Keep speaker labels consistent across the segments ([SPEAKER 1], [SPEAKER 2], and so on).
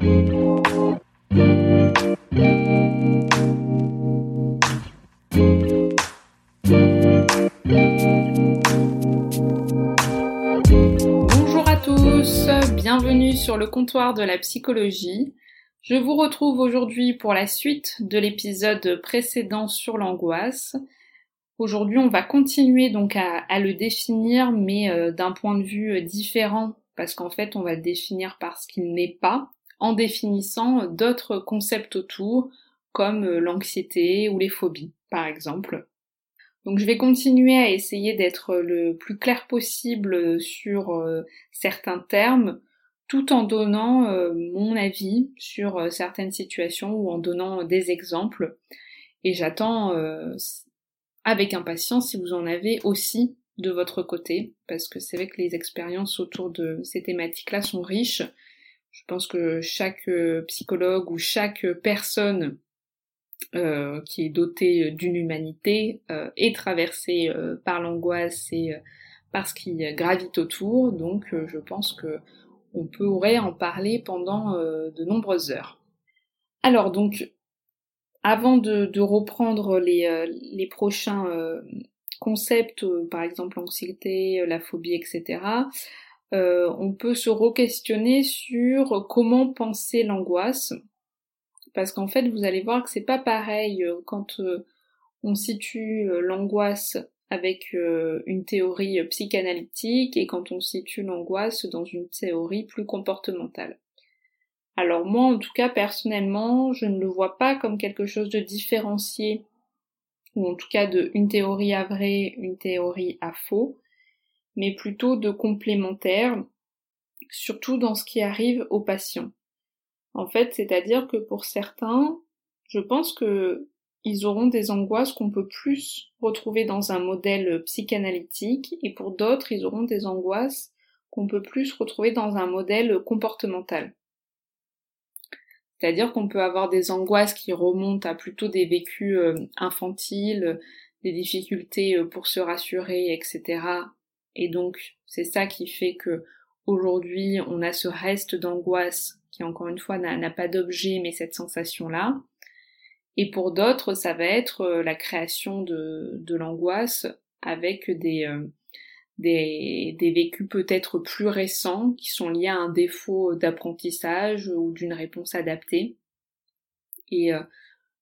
[SPEAKER 1] Bonjour à tous, bienvenue sur le comptoir de la psychologie. Je vous retrouve aujourd'hui pour la suite de l'épisode précédent sur l'angoisse. Aujourd'hui, on va continuer donc à, le définir, mais euh, d'un point de vue euh, différent, parce qu'en fait, on va le définir par ce qu'il n'est pas, en définissant d'autres concepts autour, comme euh, l'anxiété ou les phobies, par exemple. Donc je vais continuer à essayer d'être le plus clair possible sur euh, certains termes, tout en donnant euh, mon avis sur certaines situations ou en donnant des exemples. Et j'attends avec impatience si vous en avez aussi de votre côté, parce que c'est vrai que les expériences autour de ces thématiques-là sont riches. Je pense que chaque psychologue ou chaque personne euh, qui est doté d'une humanité euh, est traversé euh, par l'angoisse et par ce qui gravite autour, donc je pense que on pourrait en parler pendant de nombreuses heures. Alors donc, avant de, de reprendre les, les prochains concepts, par exemple l'anxiété, la phobie, etc., on peut se re-questionner sur comment penser l'angoisse, parce qu'en fait vous allez voir que c'est pas pareil euh, quand euh, on situe euh, l'angoisse avec une théorie psychanalytique et quand on situe l'angoisse dans une théorie plus comportementale. Alors moi en tout cas personnellement je ne le vois pas comme quelque chose de différencié ou en tout cas de une théorie à vrai, une théorie à faux, mais plutôt de complémentaire, surtout dans ce qui arrive aux patients. En fait, c'est-à-dire que pour certains, je pense que ils auront des angoisses qu'on peut plus retrouver dans un modèle psychanalytique et pour d'autres, ils auront des angoisses qu'on peut plus retrouver dans un modèle comportemental. C'est-à-dire qu'on peut avoir des angoisses qui remontent à plutôt des vécus euh, infantiles, des difficultés euh, pour se rassurer, etc. Et donc, c'est ça qui fait que aujourd'hui, on a ce reste d'angoisse qui encore une fois n'a pas d'objet mais cette sensation-là. Et pour d'autres, ça va être euh, la création de, l'angoisse avec des, euh, des vécus peut-être plus récents qui sont liés à un défaut d'apprentissage ou d'une réponse adaptée. Et euh,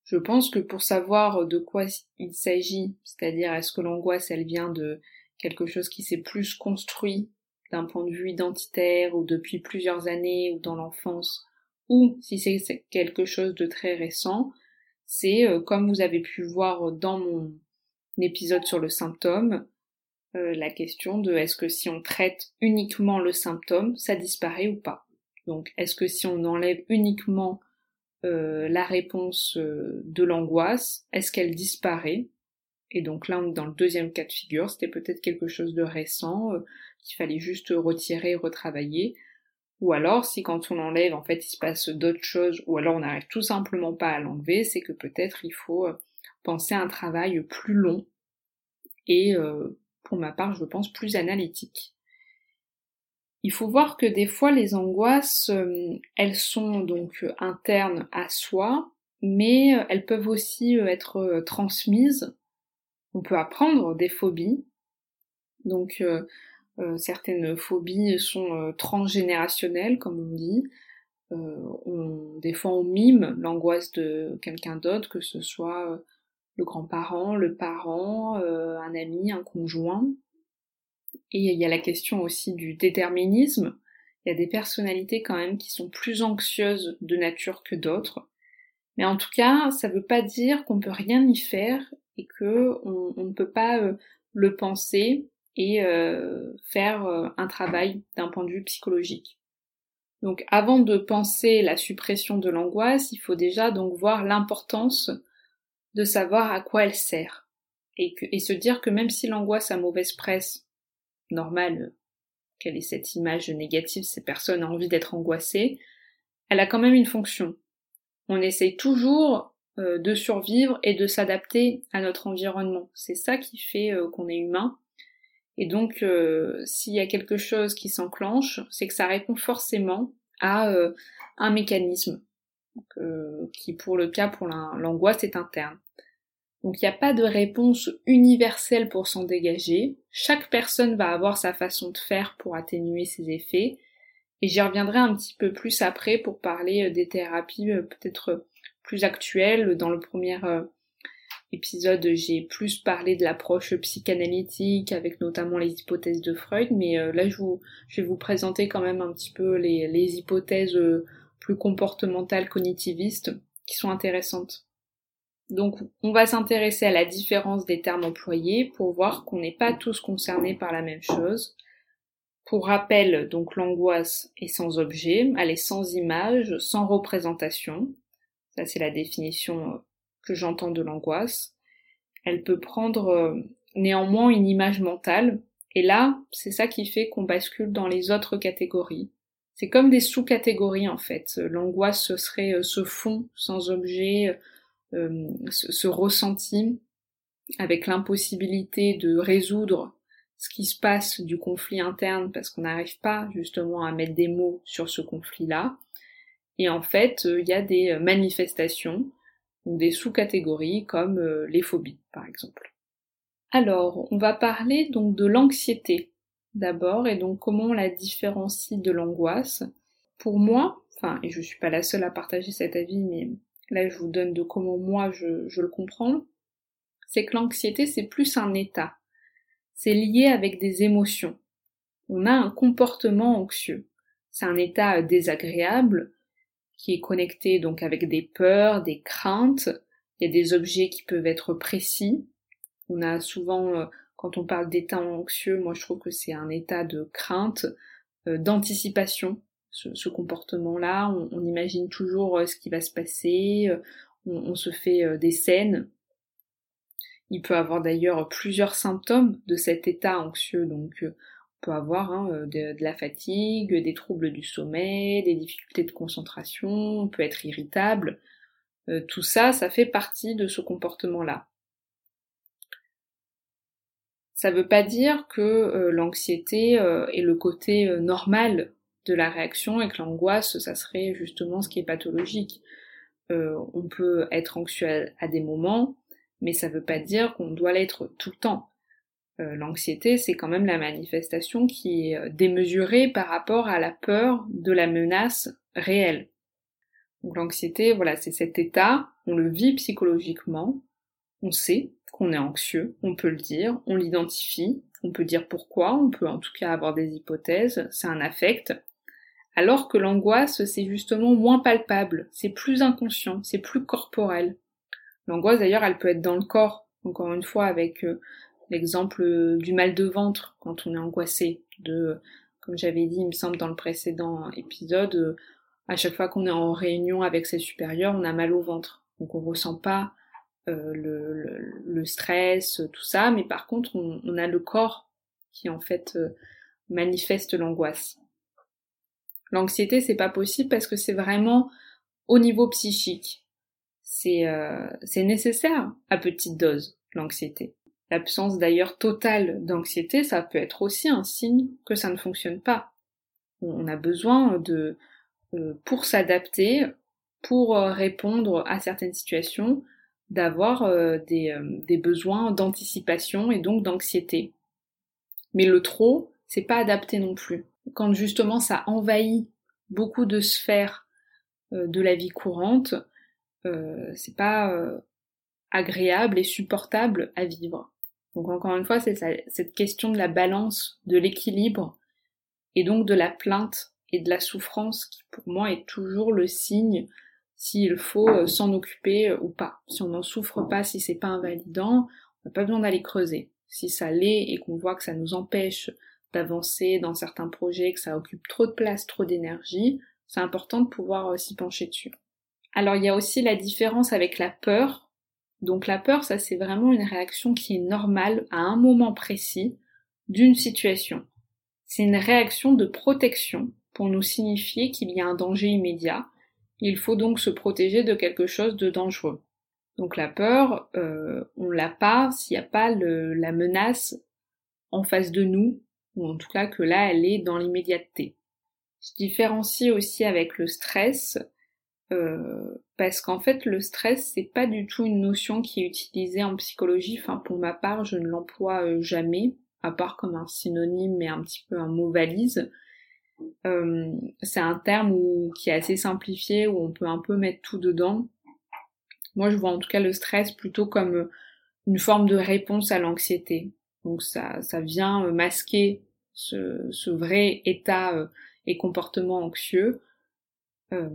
[SPEAKER 1] je pense que pour savoir de quoi il s'agit, c'est-à-dire est-ce que l'angoisse elle vient de quelque chose qui s'est plus construit d'un point de vue identitaire ou depuis plusieurs années ou dans l'enfance, ou si c'est quelque chose de très récent, c'est euh, comme vous avez pu voir dans mon épisode sur le symptôme, euh, la question de est-ce que si on traite uniquement le symptôme, ça disparaît ou pas? Donc est-ce que si on enlève uniquement euh, la réponse de l'angoisse, est-ce qu'elle disparaît? Et donc là on est dans le deuxième cas de figure, c'était peut-être quelque chose de récent, qu'il fallait juste retirer, retravailler. Ou alors, si quand on l'enlève, en fait, il se passe d'autres choses, ou alors on n'arrive tout simplement pas à l'enlever, c'est que peut-être il faut euh, penser à un travail plus long et, euh, pour ma part, je pense, plus analytique. Il faut voir que des fois, les angoisses, euh, elles sont donc internes à soi, mais elles peuvent aussi être transmises. On peut apprendre des phobies. Donc, euh, certaines phobies sont euh, transgénérationnelles, comme on dit. Euh, on, des fois, on mime l'angoisse de quelqu'un d'autre, que ce soit le grand-parent, le parent, un ami, un conjoint. Et il y a la question aussi du déterminisme. Il y a des personnalités quand même qui sont plus anxieuses de nature que d'autres. Mais en tout cas, ça ne veut pas dire qu'on peut rien y faire et que on, ne peut pas le penser et faire un travail d'un point de vue psychologique. Donc avant de penser la suppression de l'angoisse, il faut déjà donc voir l'importance de savoir à quoi elle sert et, se dire que même si l'angoisse a mauvaise presse, normale qu'elle ait cette image négative, ces personnes ont envie d'être angoissées, elle a quand même une fonction. On essaye toujours euh, de survivre et de s'adapter à notre environnement. C'est ça qui fait euh, qu'on est humain. Et donc, euh, s'il y a quelque chose qui s'enclenche, c'est que ça répond forcément à un mécanisme qui, pour le cas, pour l'angoisse, est interne. Donc il n'y a pas de réponse universelle pour s'en dégager. Chaque personne va avoir sa façon de faire pour atténuer ses effets. Et j'y reviendrai un petit peu plus après pour parler des thérapies peut-être plus actuelles. Dans le premier euh, épisode, j'ai plus parlé de l'approche psychanalytique avec notamment les hypothèses de Freud, mais là je, vais vous présenter quand même un petit peu les, les hypothèses plus comportementales cognitivistes qui sont intéressantes. Donc on va s'intéresser à la différence des termes employés pour voir qu'on n'est pas tous concernés par la même chose. Pour rappel, donc l'angoisse est sans objet, elle est sans image, sans représentation. C'est la définition euh, que j'entends de l'angoisse. Elle peut prendre euh, néanmoins une image mentale, et là, c'est ça qui fait qu'on bascule dans les autres catégories. C'est comme des sous-catégories en fait. L'angoisse ce serait euh, ce fond sans objet, euh, ce, ressenti avec l'impossibilité de résoudre ce qui se passe du conflit interne parce qu'on n'arrive pas justement à mettre des mots sur ce conflit-là. Et en fait, euh, il y a des manifestations ou des sous-catégories comme euh, les phobies, par exemple. Alors, on va parler donc de l'anxiété d'abord et donc comment on la différencie de l'angoisse. Pour moi, enfin, et je suis pas la seule à partager cet avis, mais là je vous donne de comment moi je, le comprends, c'est que l'anxiété c'est plus un état. C'est lié avec des émotions. On a un comportement anxieux. C'est un état désagréable qui est connecté donc avec des peurs, des craintes. Il y a des objets qui peuvent être précis. On a souvent, euh, quand on parle d'état anxieux, moi je trouve que c'est un état de crainte, euh, d'anticipation ce, comportement-là. On, imagine toujours euh, ce qui va se passer, euh, on, se fait des scènes. Il peut avoir d'ailleurs plusieurs symptômes de cet état anxieux, donc on peut avoir hein, de, la fatigue, des troubles du sommeil, des difficultés de concentration, on peut être irritable. tout ça, ça fait partie de ce comportement-là. Ça ne veut pas dire que l'anxiété est le côté normal de la réaction et que l'angoisse, ça serait justement ce qui est pathologique. Euh, on peut être anxieux à, des moments, mais ça ne veut pas dire qu'on doit l'être tout le temps. Euh, l'anxiété, c'est quand même la manifestation qui est euh, démesurée par rapport à la peur de la menace réelle. L'anxiété, voilà, c'est cet état, on le vit psychologiquement, on sait qu'on est anxieux, on peut le dire, on l'identifie, on peut dire pourquoi, on peut en tout cas avoir des hypothèses, c'est un affect, alors que l'angoisse, c'est justement moins palpable, c'est plus inconscient, c'est plus corporel. L'angoisse, d'ailleurs, elle peut être dans le corps, encore une fois, avec euh, l'exemple du mal de ventre quand on est angoissé, de, comme j'avais dit, il me semble, dans le précédent épisode, euh, à chaque fois qu'on est en réunion avec ses supérieurs, on a mal au ventre. Donc on ressent pas euh, le, stress, tout ça, mais par contre, on, on a le corps qui en fait manifeste l'angoisse. L'anxiété, c'est pas possible parce que c'est vraiment au niveau psychique. C'est euh, nécessaire à petite dose, l'anxiété. L'absence d'ailleurs totale d'anxiété, ça peut être aussi un signe que ça ne fonctionne pas. On a besoin de, euh, pour s'adapter, pour euh, répondre à certaines situations, d'avoir euh, des, des besoins d'anticipation et donc d'anxiété. Mais le trop, c'est pas adapté non plus quand justement ça envahit beaucoup de sphères de la vie courante, c'est pas agréable et supportable à vivre. Donc encore une fois, c'est cette question de la balance, de l'équilibre, et donc de la plainte et de la souffrance qui pour moi est toujours le signe s'il faut s'en occuper ou pas. Si on n'en souffre pas, si c'est pas invalidant, on n'a pas besoin d'aller creuser. Si ça l'est et qu'on voit que ça nous empêche d'avancer dans certains projets, que ça occupe trop de place, trop d'énergie, c'est important de pouvoir euh, s'y pencher dessus. Alors il y a aussi la différence avec la peur. Donc la peur, ça c'est vraiment une réaction qui est normale à un moment précis d'une situation. C'est une réaction de protection pour nous signifier qu'il y a un danger immédiat. Il faut donc se protéger de quelque chose de dangereux. Donc la peur, euh, on l'a pas s'il n'y a pas la menace en face de nous, ou en tout cas que là elle est dans l'immédiateté. Je différencie aussi avec le stress, euh, parce qu'en fait le stress c'est pas du tout une notion qui est utilisée en psychologie, enfin pour ma part je ne l'emploie euh, jamais, à part comme un synonyme mais un petit peu un mot valise. Euh, c'est un terme qui est assez simplifié, où on peut un peu mettre tout dedans. Moi, je vois en tout cas le stress plutôt comme une forme de réponse à l'anxiété. Donc ça, ça vient masquer ce, vrai état euh, et comportement anxieux. Euh,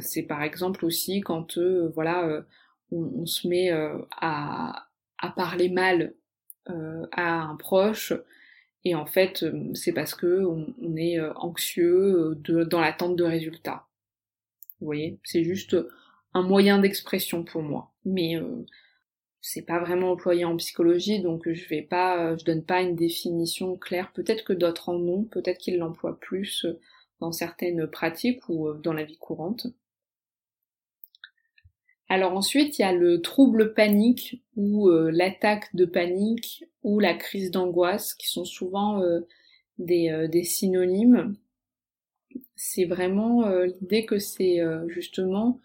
[SPEAKER 1] c'est par exemple aussi quand euh, voilà on, se met à, parler mal à un proche et en fait c'est parce que on, est anxieux dans l'attente de résultats. Vous voyez, c'est juste un moyen d'expression pour moi. Mais euh, c'est pas vraiment employé en psychologie, donc je vais pas, je donne pas une définition claire. Peut-être que d'autres en ont, peut-être qu'ils l'emploient plus dans certaines pratiques ou euh, dans la vie courante. Alors ensuite, il y a le trouble panique ou euh, l'attaque de panique ou la crise d'angoisse qui sont souvent des, des, synonymes. C'est vraiment l'idée que c'est justement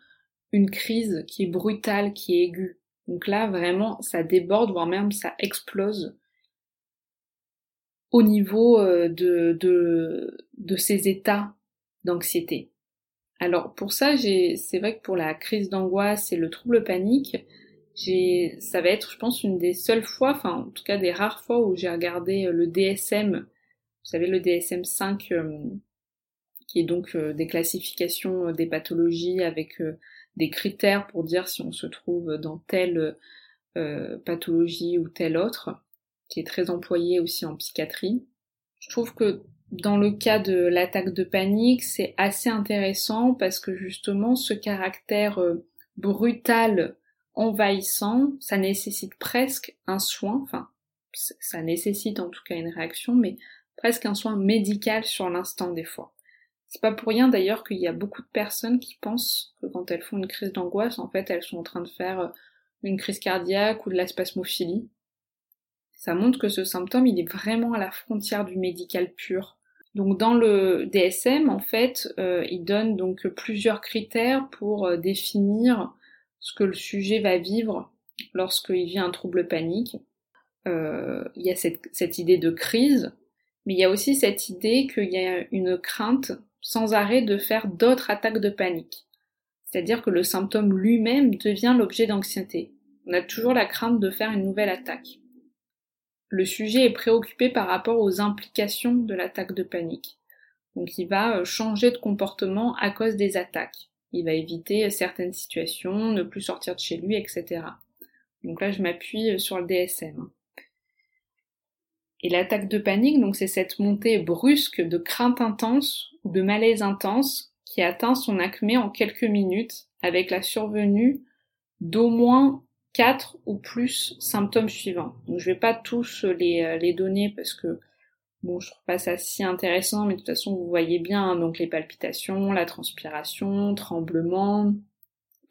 [SPEAKER 1] une crise qui est brutale, qui est aiguë. Donc là, vraiment, ça déborde, voire même ça explose au niveau euh, de, de, de ces états d'anxiété. Alors pour ça, c'est vrai que pour la crise d'angoisse et le trouble panique, ça va être, je pense, une des seules fois, enfin en tout cas des rares fois où j'ai regardé euh, le DSM, vous savez le DSM 5, euh, qui est donc des classifications des pathologies avec des critères pour dire si on se trouve dans telle pathologie ou telle autre, qui est très employé aussi en psychiatrie. Je trouve que dans le cas de l'attaque de panique, c'est assez intéressant parce que justement ce caractère euh, brutal, envahissant, ça nécessite presque un soin, enfin ça nécessite en tout cas une réaction, mais presque un soin médical sur l'instant des fois. C'est pas pour rien d'ailleurs qu'il y a beaucoup de personnes qui pensent que quand elles font une crise d'angoisse, en fait, elles sont en train de faire euh, une crise cardiaque ou de la spasmophilie. Ça montre que ce symptôme, il est vraiment à la frontière du médical pur. Donc dans le DSM, en fait, euh, il donne donc plusieurs critères pour euh, définir ce que le sujet va vivre lorsqu'il vit un trouble panique. il y a cette idée de crise, mais il y a aussi cette idée qu'il y a une crainte sans arrêt de faire d'autres attaques de panique. C'est-à-dire que le symptôme lui-même devient l'objet d'anxiété. On a toujours la crainte de faire une nouvelle attaque. Le sujet est préoccupé par rapport aux implications de l'attaque de panique. Donc il va euh, changer de comportement à cause des attaques. Il va éviter certaines situations, ne plus sortir de chez lui, etc. Donc là je m'appuie euh, sur le DSM. Et l'attaque de panique, donc c'est cette montée brusque de crainte intense ou de malaise intense qui atteint son acmé en quelques minutes avec la survenue d'au moins quatre ou plus symptômes suivants. Donc je vais pas tous les, euh, les donner parce que bon je trouve pas ça si intéressant, mais de toute façon vous voyez bien hein, donc les palpitations, la transpiration, tremblement,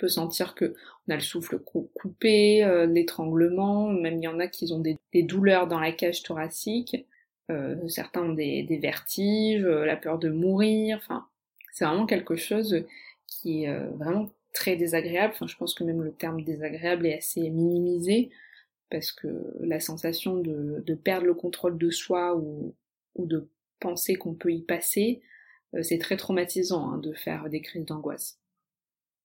[SPEAKER 1] peut sentir que on a le souffle coupé, euh, l'étranglement, même il y en a qui ont des, douleurs dans la cage thoracique, euh, certains ont des, vertiges, euh, la peur de mourir, enfin c'est vraiment quelque chose qui est vraiment très désagréable, enfin je pense que même le terme désagréable est assez minimisé, parce que la sensation de, perdre le contrôle de soi ou, de penser qu'on peut y passer, c'est très traumatisant hein, de faire des crises d'angoisse.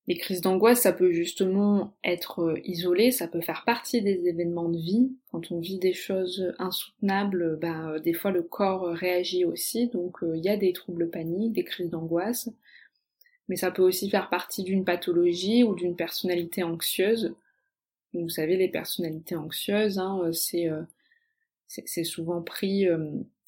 [SPEAKER 1] Les crises d'angoisse, ça peut justement être euh, isolé, ça peut faire partie des événements de vie. Quand on vit des choses insoutenables, ben, euh, des fois le corps réagit aussi, donc euh, il y a des troubles paniques, des crises d'angoisse. Mais ça peut aussi faire partie d'une pathologie ou d'une personnalité anxieuse. vous savez, les personnalités anxieuses, hein, c'est c'est souvent pris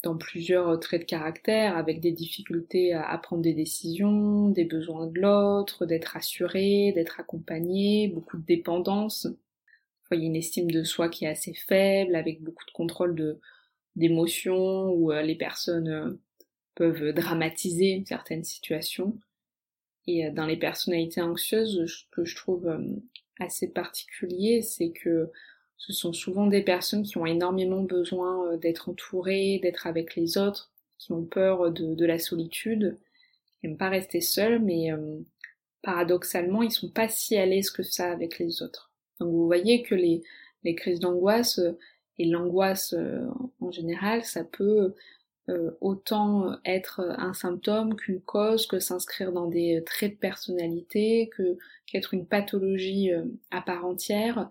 [SPEAKER 1] dans plusieurs traits de caractère, avec des difficultés à, prendre des décisions, des besoins de l'autre, d'être assuré, d'être accompagné, beaucoup de dépendance. Il y a une estime de soi qui est assez faible, avec beaucoup de contrôle d'émotions, où les personnes peuvent dramatiser certaines situations. Et dans les personnalités anxieuses, ce que je trouve assez particulier, c'est que ce sont souvent des personnes qui ont énormément besoin euh, d'être entourées, d'être avec les autres, qui ont peur de, la solitude, qui n'aiment pas rester seuls, mais euh, paradoxalement, ils sont pas si à l'aise que ça avec les autres. Donc vous voyez que les, crises d'angoisse euh, et l'angoisse en général, ça peut autant être un symptôme qu'une cause, que s'inscrire dans des traits de personnalité, que qu'être une pathologie à part entière.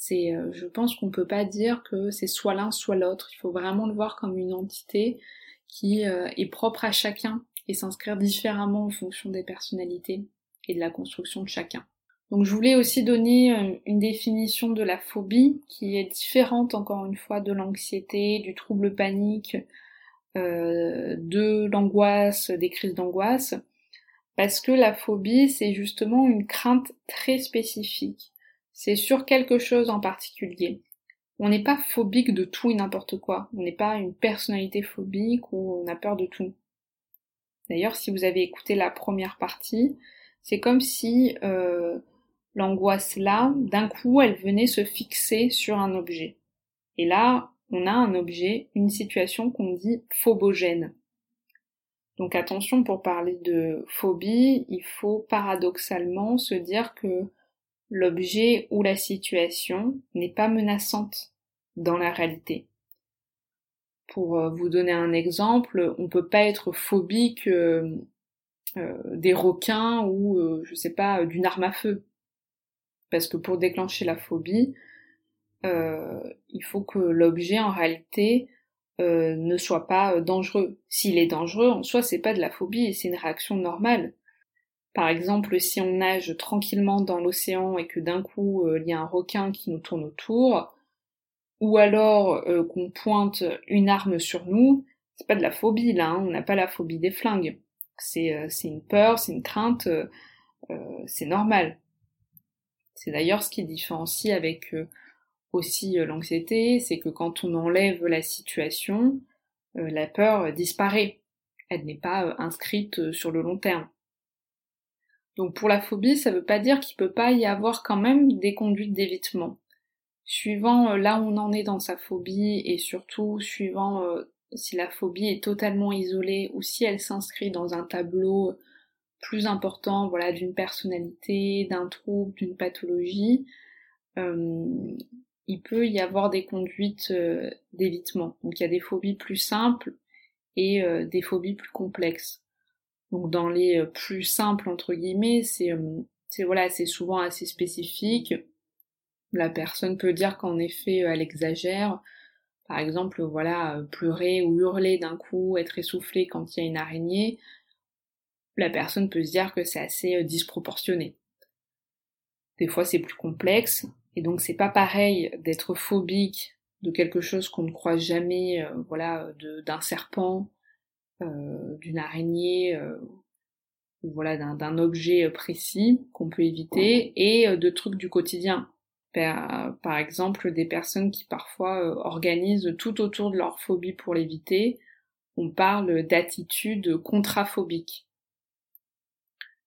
[SPEAKER 1] C'est, euh, je pense qu'on peut pas dire que c'est soit l'un soit l'autre. Il faut vraiment le voir comme une entité qui euh, est propre à chacun et s'inscrire différemment en fonction des personnalités et de la construction de chacun. Donc je voulais aussi donner euh, une définition de la phobie qui est différente encore une fois de l'anxiété, du trouble panique, de l'angoisse, des crises d'angoisse, parce que la phobie c'est justement une crainte très spécifique c'est sur quelque chose en particulier. On n'est pas phobique de tout et n'importe quoi. On n'est pas une personnalité phobique où on a peur de tout. D'ailleurs, si vous avez écouté la première partie, c'est comme si euh, l'angoisse là, d'un coup, elle venait se fixer sur un objet. Et là, on a un objet, une situation qu'on dit phobogène. Donc attention pour parler de phobie, il faut paradoxalement se dire que l'objet ou la situation n'est pas menaçante dans la réalité. Pour euh, vous donner un exemple, on peut pas être phobique euh, euh, des requins ou je sais pas d'une arme à feu. Parce que pour déclencher la phobie, il faut que l'objet en réalité ne soit pas dangereux. S'il est dangereux, en soi, c'est pas de la phobie, c'est une réaction normale. Par exemple, si on nage tranquillement dans l'océan et que d'un coup euh, il y a un requin qui nous tourne autour, ou alors euh, qu'on pointe une arme sur nous, c'est pas de la phobie là, hein, on n'a pas la phobie des flingues. C'est euh, une peur, c'est une crainte, c'est normal. C'est d'ailleurs ce qui différencie avec aussi l'anxiété, c'est que quand on enlève la situation, la peur disparaît. Elle n'est pas inscrite sur le long terme. Donc pour la phobie, ça veut pas dire qu'il peut pas y avoir quand même des conduites d'évitement. Suivant euh, là où on en est dans sa phobie et surtout suivant euh, si la phobie est totalement isolée ou si elle s'inscrit dans un tableau plus important, voilà, d'une personnalité, d'un trouble, d'une pathologie, euh, il peut y avoir des conduites d'évitement. Donc il y a des phobies plus simples et des phobies plus complexes. Donc dans les euh, plus simples entre guillemets, c'est euh, voilà, c'est souvent assez spécifique. La personne peut dire qu'en effet euh, elle exagère. Par exemple, voilà, pleurer ou hurler d'un coup, être essoufflé quand il y a une araignée. La personne peut se dire que c'est assez disproportionné. Des fois c'est plus complexe, et donc c'est pas pareil d'être phobique de quelque chose qu'on ne croit jamais, voilà, d'un serpent, euh, d'une araignée euh, ou voilà d'un objet précis qu'on peut éviter et euh, de trucs du quotidien. Par, par, exemple, des personnes qui parfois organisent tout autour de leur phobie pour l'éviter. On parle d'attitudes contraphobiques.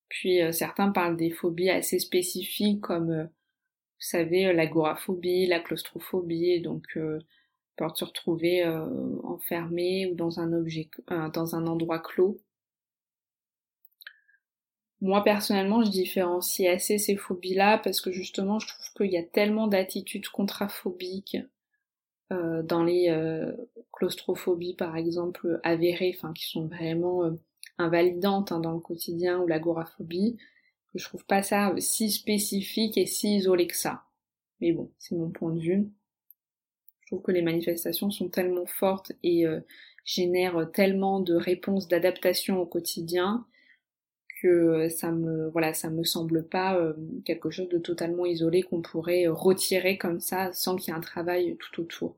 [SPEAKER 1] Puis certains parlent des phobies assez spécifiques comme, savez, l'agoraphobie, la claustrophobie, donc peur de se retrouver euh, enfermé ou dans un objet, euh, dans un endroit clos. Moi personnellement, je différencie assez ces phobies-là parce que justement, je trouve qu'il y a tellement d'attitudes contraphobiques euh, dans les claustrophobies, par exemple, avérées, enfin qui sont vraiment invalidantes hein, dans le quotidien ou l'agoraphobie, je trouve pas ça si spécifique et si isolé que ça. Mais bon, c'est mon point de vue que les manifestations sont tellement fortes et euh, génèrent tellement de réponses d'adaptation au quotidien que ça me voilà ça me semble pas euh, quelque chose de totalement isolé qu'on pourrait retirer comme ça sans qu'il y ait un travail tout autour.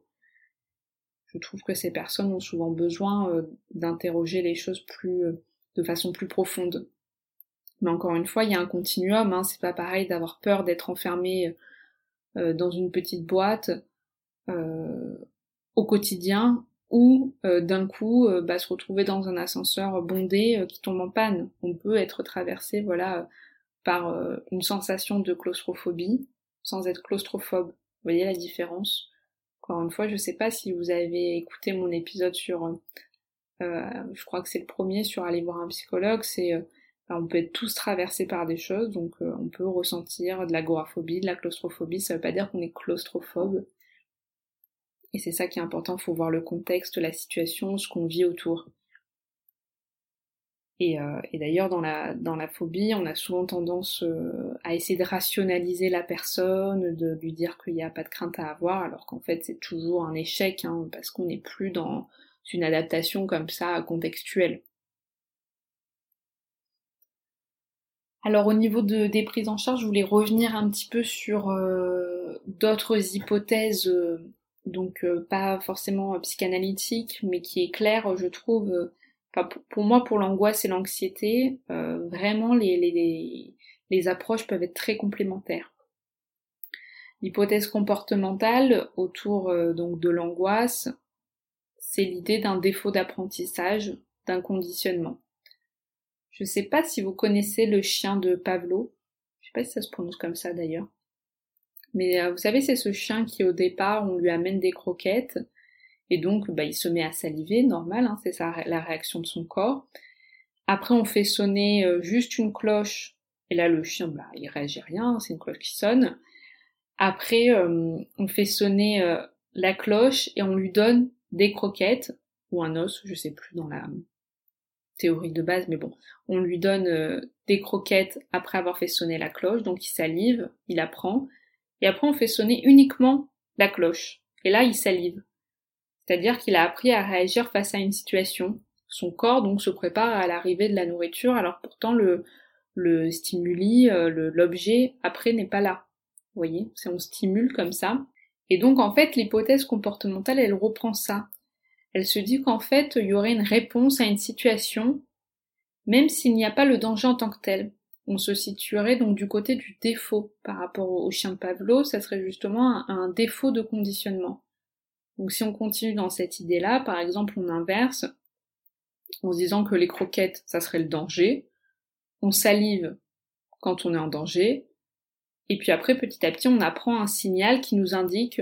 [SPEAKER 1] je trouve que ces personnes ont souvent besoin d'interroger les choses plus de façon plus profonde. Mais encore une fois, il y a un continuum, hein, c'est pas pareil d'avoir peur d'être enfermé dans une petite boîte au quotidien ou euh, d'un coup euh, bah, se retrouver dans un ascenseur bondé euh, qui tombe en panne. On peut être traversé voilà par une sensation de claustrophobie sans être claustrophobe. Vous voyez la différence? Encore une fois, je sais pas si vous avez écouté mon épisode sur, je crois que c'est le premier sur aller voir un psychologue, c'est on peut être tous traversés par des choses, donc on peut ressentir de l'agoraphobie, de la claustrophobie, ça veut pas dire qu'on est claustrophobe, et c'est ça qui est important, il faut voir le contexte, la situation, ce qu'on vit autour. Et, euh, d'ailleurs, dans la, dans la phobie, on a souvent tendance euh, à essayer de rationaliser la personne, de lui dire qu'il n'y a pas de crainte à avoir, alors qu'en fait c'est toujours un échec, hein, parce qu'on n'est plus dans une adaptation comme ça contextuelle. Alors au niveau de, des prises en charge, je voulais revenir un petit peu sur euh, d'autres hypothèses donc euh, pas forcément psychanalytique, mais qui est clair, je trouve. Euh, pour, moi, pour l'angoisse et l'anxiété, euh, vraiment les, les, les approches peuvent être très complémentaires. L'hypothèse comportementale autour donc de l'angoisse, c'est l'idée d'un défaut d'apprentissage, d'un conditionnement. Je ne sais pas si vous connaissez le chien de Pavlo. Je sais pas si ça se prononce comme ça d'ailleurs. Mais euh, vous savez, c'est ce chien qui au départ, on lui amène des croquettes, et donc bah, il se met à saliver, normal, hein, c'est la réaction de son corps. Après, on fait sonner euh, juste une cloche, et là le chien, bah, il réagit rien, c'est une cloche qui sonne. Après, euh, on fait sonner la cloche et on lui donne des croquettes, ou un os, je sais plus dans la théorie de base, mais bon, on lui donne des croquettes après avoir fait sonner la cloche, donc il salive, il apprend, et après on fait sonner uniquement la cloche. Et là, il salive. C'est-à-dire qu'il a appris à réagir face à une situation. Son corps donc se prépare à l'arrivée de la nourriture, alors pourtant le, le stimuli, euh, l'objet après n'est pas là. Vous voyez, c'est on stimule comme ça. Et donc en fait, l'hypothèse comportementale, elle reprend ça. Elle se dit qu'en fait, il y aurait une réponse à une situation, même s'il n'y a pas le danger en tant que tel on se situerait donc du côté du défaut par rapport au chien de Pavlov, ça serait justement un, défaut de conditionnement. Donc si on continue dans cette idée-là, par exemple on inverse, en se disant que les croquettes, ça serait le danger, on salive quand on est en danger, et puis après petit à petit on apprend un signal qui nous indique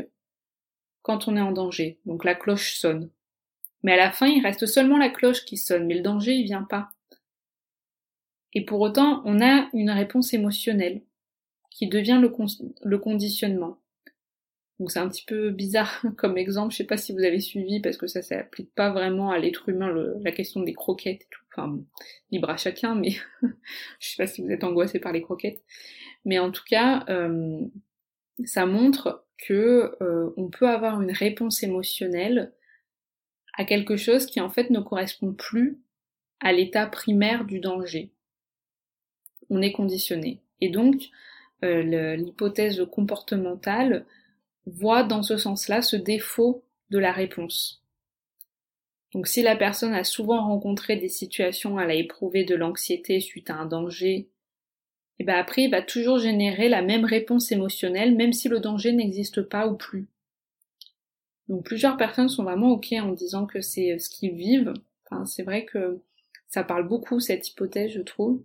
[SPEAKER 1] quand on est en danger. Donc la cloche sonne. Mais à la fin il reste seulement la cloche qui sonne, mais le danger il vient pas. Et pour autant, on a une réponse émotionnelle qui devient le, conditionnement. Donc c'est un petit peu bizarre comme exemple, je sais pas si vous avez suivi parce que ça s'applique pas vraiment à l'être humain la question des croquettes et tout. Enfin libre à chacun, mais je sais pas si vous êtes angoissé par les croquettes. Mais en tout cas, euh, ça montre que euh, on peut avoir une réponse émotionnelle à quelque chose qui en fait ne correspond plus à l'état primaire du danger on est conditionné. Et donc, euh, l'hypothèse comportementale voit dans ce sens-là ce défaut de la réponse. Donc si la personne a souvent rencontré des situations, elle a éprouvé de l'anxiété suite à un danger, et ben après il va toujours générer la même réponse émotionnelle même si le danger n'existe pas ou plus. Donc plusieurs personnes sont vraiment ok en disant que c'est ce qu'ils vivent. C'est vrai que ça parle beaucoup cette hypothèse je trouve.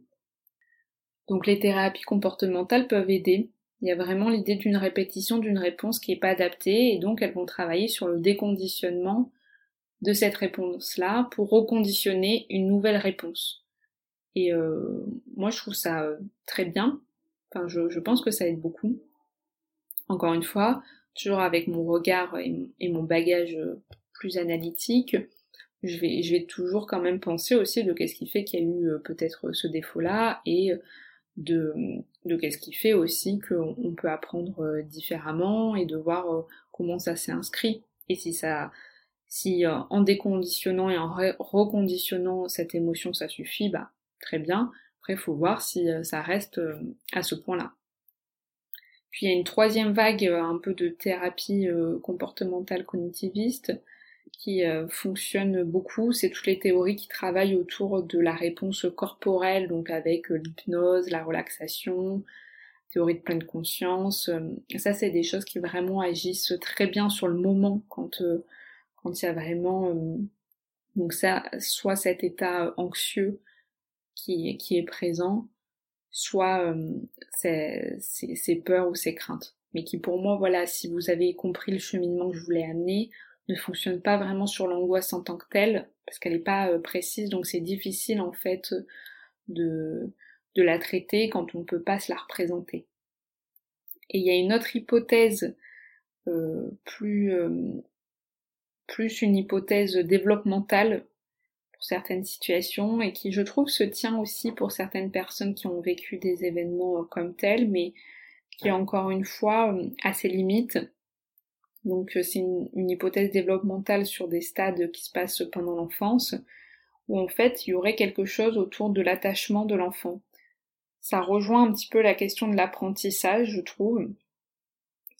[SPEAKER 1] Donc les thérapies comportementales peuvent aider. Il y a vraiment l'idée d'une répétition d'une réponse qui n'est pas adaptée et donc elles vont travailler sur le déconditionnement de cette réponse-là pour reconditionner une nouvelle réponse. Et euh, moi je trouve ça euh, très bien. Enfin je, pense que ça aide beaucoup. Encore une fois, toujours avec mon regard et, mon bagage euh, plus analytique, je vais, je vais toujours quand même penser aussi de qu'est-ce qui fait qu'il y a eu peut-être ce défaut-là et de, de qu'est-ce qui fait aussi qu'on peut apprendre euh, différemment et de voir euh, comment ça s'est inscrit. Et si ça, si euh, en déconditionnant et en reconditionnant cette émotion ça suffit, bah très bien. Après, il faut voir si ça reste à ce point-là. Puis il y a une troisième vague un peu de thérapie comportementale cognitiviste qui euh, fonctionne beaucoup, c'est toutes les théories qui travaillent autour de la réponse corporelle, donc avec l'hypnose, la relaxation, théorie de pleine conscience. Ça, c'est des choses qui vraiment agissent très bien sur le moment quand quand il y a vraiment donc ça, soit cet état anxieux qui, qui est présent, soit ces peurs ou ces craintes mais qui pour moi, voilà, si vous avez compris le cheminement que je voulais amener, ne fonctionne pas vraiment sur l'angoisse en tant que telle, parce qu'elle n'est pas euh, précise, donc c'est difficile en fait de, de la traiter quand on ne peut pas se la représenter. Et il y a une autre hypothèse, euh, plus, euh, plus une hypothèse développementale pour certaines situations, et qui je trouve se tient aussi pour certaines personnes qui ont vécu des événements comme tels, mais qui est encore une fois euh, à ses limites. Donc euh, c'est une, hypothèse développementale sur des stades qui se passent pendant l'enfance, où en fait il y aurait quelque chose autour de l'attachement de l'enfant. Ça rejoint un petit peu la question de l'apprentissage, je trouve.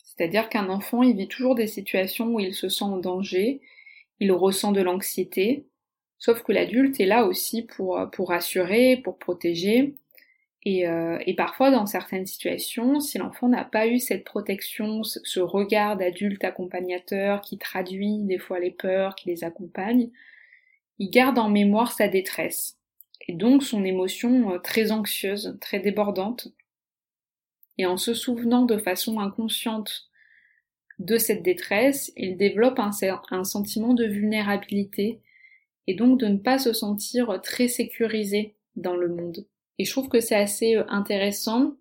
[SPEAKER 1] C'est-à-dire qu'un enfant, il vit toujours des situations où il se sent en danger, il ressent de l'anxiété, sauf que l'adulte est là aussi pour, pour rassurer, pour protéger, euh, et, parfois, dans certaines situations, si l'enfant n'a pas eu cette protection, ce regard d'adulte accompagnateur qui traduit des fois les peurs, qui les accompagne, il garde en mémoire sa détresse, et donc son émotion euh, très anxieuse, très débordante. Et en se souvenant de façon inconsciente de cette détresse, il développe un sentiment de vulnérabilité, et donc de ne pas se sentir très sécurisé dans le monde. Et je trouve que c'est assez euh, intéressant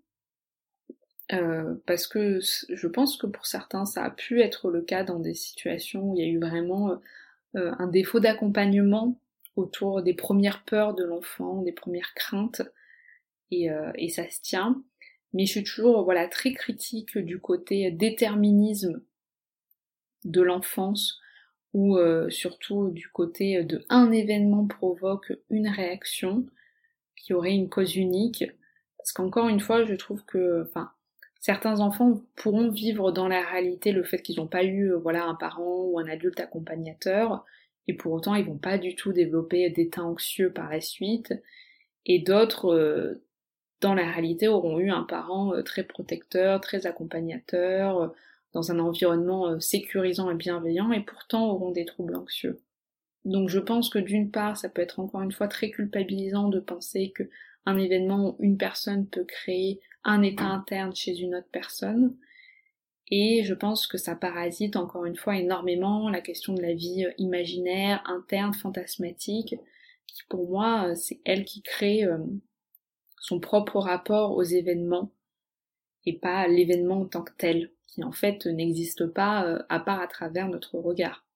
[SPEAKER 1] euh, parce que je pense que pour certains ça a pu être le cas dans des situations où il y a eu vraiment euh, un défaut d'accompagnement autour des premières peurs de l'enfant, des premières craintes, et, et, ça se tient. Mais je suis toujours voilà très critique du côté déterminisme de l'enfance, ou surtout du côté de un événement provoque une réaction qui aurait une cause unique. Parce qu'encore une fois, je trouve que, enfin, certains enfants pourront vivre dans la réalité le fait qu'ils n'ont pas eu, euh, voilà, un parent ou un adulte accompagnateur, et pour autant ils vont pas du tout développer d'état anxieux par la suite. Et d'autres, euh, dans la réalité, auront eu un parent euh, très protecteur, très accompagnateur, dans un environnement sécurisant et bienveillant, et pourtant auront des troubles anxieux. Donc je pense que d'une part, ça peut être encore une fois très culpabilisant de penser que un événement ou une personne peut créer un état interne chez une autre personne. Et je pense que ça parasite encore une fois énormément la question de la vie euh, imaginaire, interne, fantasmatique, qui pour moi, euh, c'est elle qui crée euh, son propre rapport aux événements et pas l'événement en tant que tel, qui en fait n'existe pas à part à travers notre regard.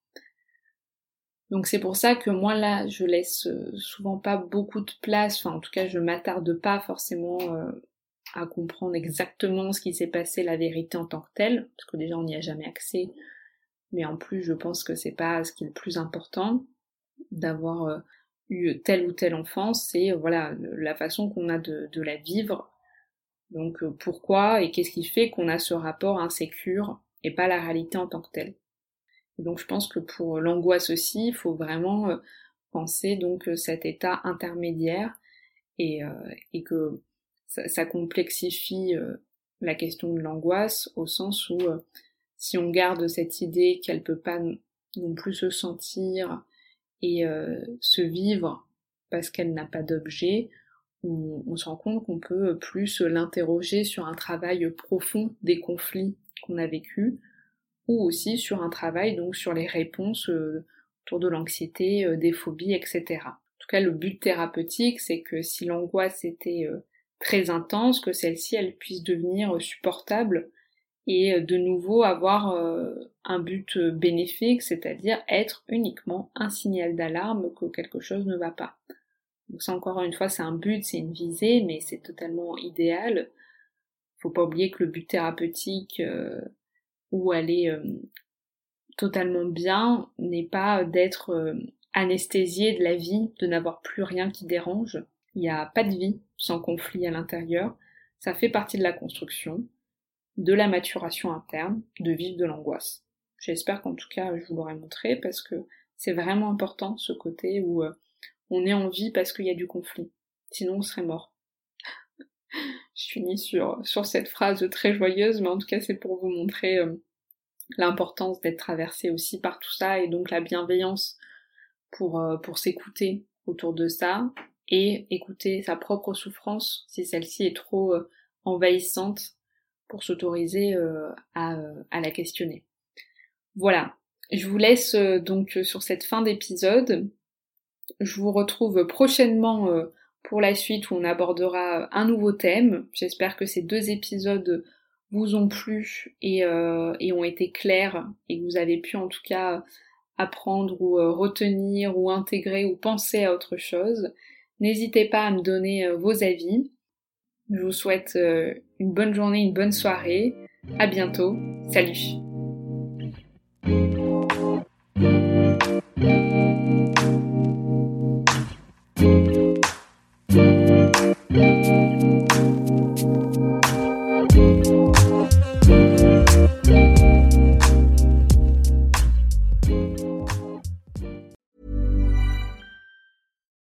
[SPEAKER 1] Donc c'est pour ça que moi là, je laisse euh, souvent pas beaucoup de place, enfin en tout cas je m'attarde pas forcément euh, à comprendre exactement ce qui s'est passé, la vérité en tant que telle, parce que déjà on n'y a jamais accès, mais en plus je pense que c'est pas ce qui est le plus important d'avoir euh, eu telle ou telle enfance, c'est voilà la façon qu'on a de, de, la vivre. Donc pourquoi et qu'est-ce qui fait qu'on a ce rapport insécure et pas la réalité en tant que telle? Donc je pense que pour l'angoisse aussi, il faut vraiment euh, penser donc euh, cet état intermédiaire et, euh, et que ça, complexifie la question de l'angoisse au sens où si on garde cette idée qu'elle peut pas non plus se sentir et se vivre parce qu'elle n'a pas d'objet, on, on, se rend compte qu'on peut plus l'interroger sur un travail profond des conflits qu'on a vécus, ou aussi sur un travail donc sur les réponses euh, autour de l'anxiété, euh, des phobies, etc. En tout cas, le but thérapeutique, c'est que si l'angoisse était euh, très intense, que celle-ci elle puisse devenir supportable et de nouveau avoir un but bénéfique, c'est-à-dire être uniquement un signal d'alarme que quelque chose ne va pas. Donc ça encore une fois c'est un but, c'est une visée, mais c'est totalement idéal. Faut pas oublier que le but thérapeutique où elle est euh, totalement bien n'est pas d'être euh, anesthésiée de la vie, de n'avoir plus rien qui dérange. Il n'y a pas de vie sans conflit à l'intérieur. Ça fait partie de la construction, de la maturation interne, de vivre de l'angoisse. J'espère qu'en tout cas je vous l'aurai montré parce que C'est vraiment important ce côté où euh, on est en vie parce qu'il y a du conflit. Sinon on serait mort. Je finis sur, sur cette phrase très joyeuse, mais en tout cas c'est pour vous montrer euh, l'importance d'être traversé aussi par tout ça et donc la bienveillance pour, euh, pour s'écouter autour de ça et écouter sa propre souffrance si celle-ci est trop euh, envahissante pour s'autoriser à, à la questionner. Voilà, je vous laisse donc sur cette fin d'épisode. Je vous retrouve prochainement pour la suite où on abordera un nouveau thème. J'espère que ces deux épisodes vous ont plu et, euh, et, ont été clairs et que vous avez pu en tout cas apprendre ou euh, retenir ou intégrer ou penser à autre chose. N'hésitez pas à me donner euh, vos avis. Je vous souhaite une bonne journée, une bonne soirée. À bientôt. Salut.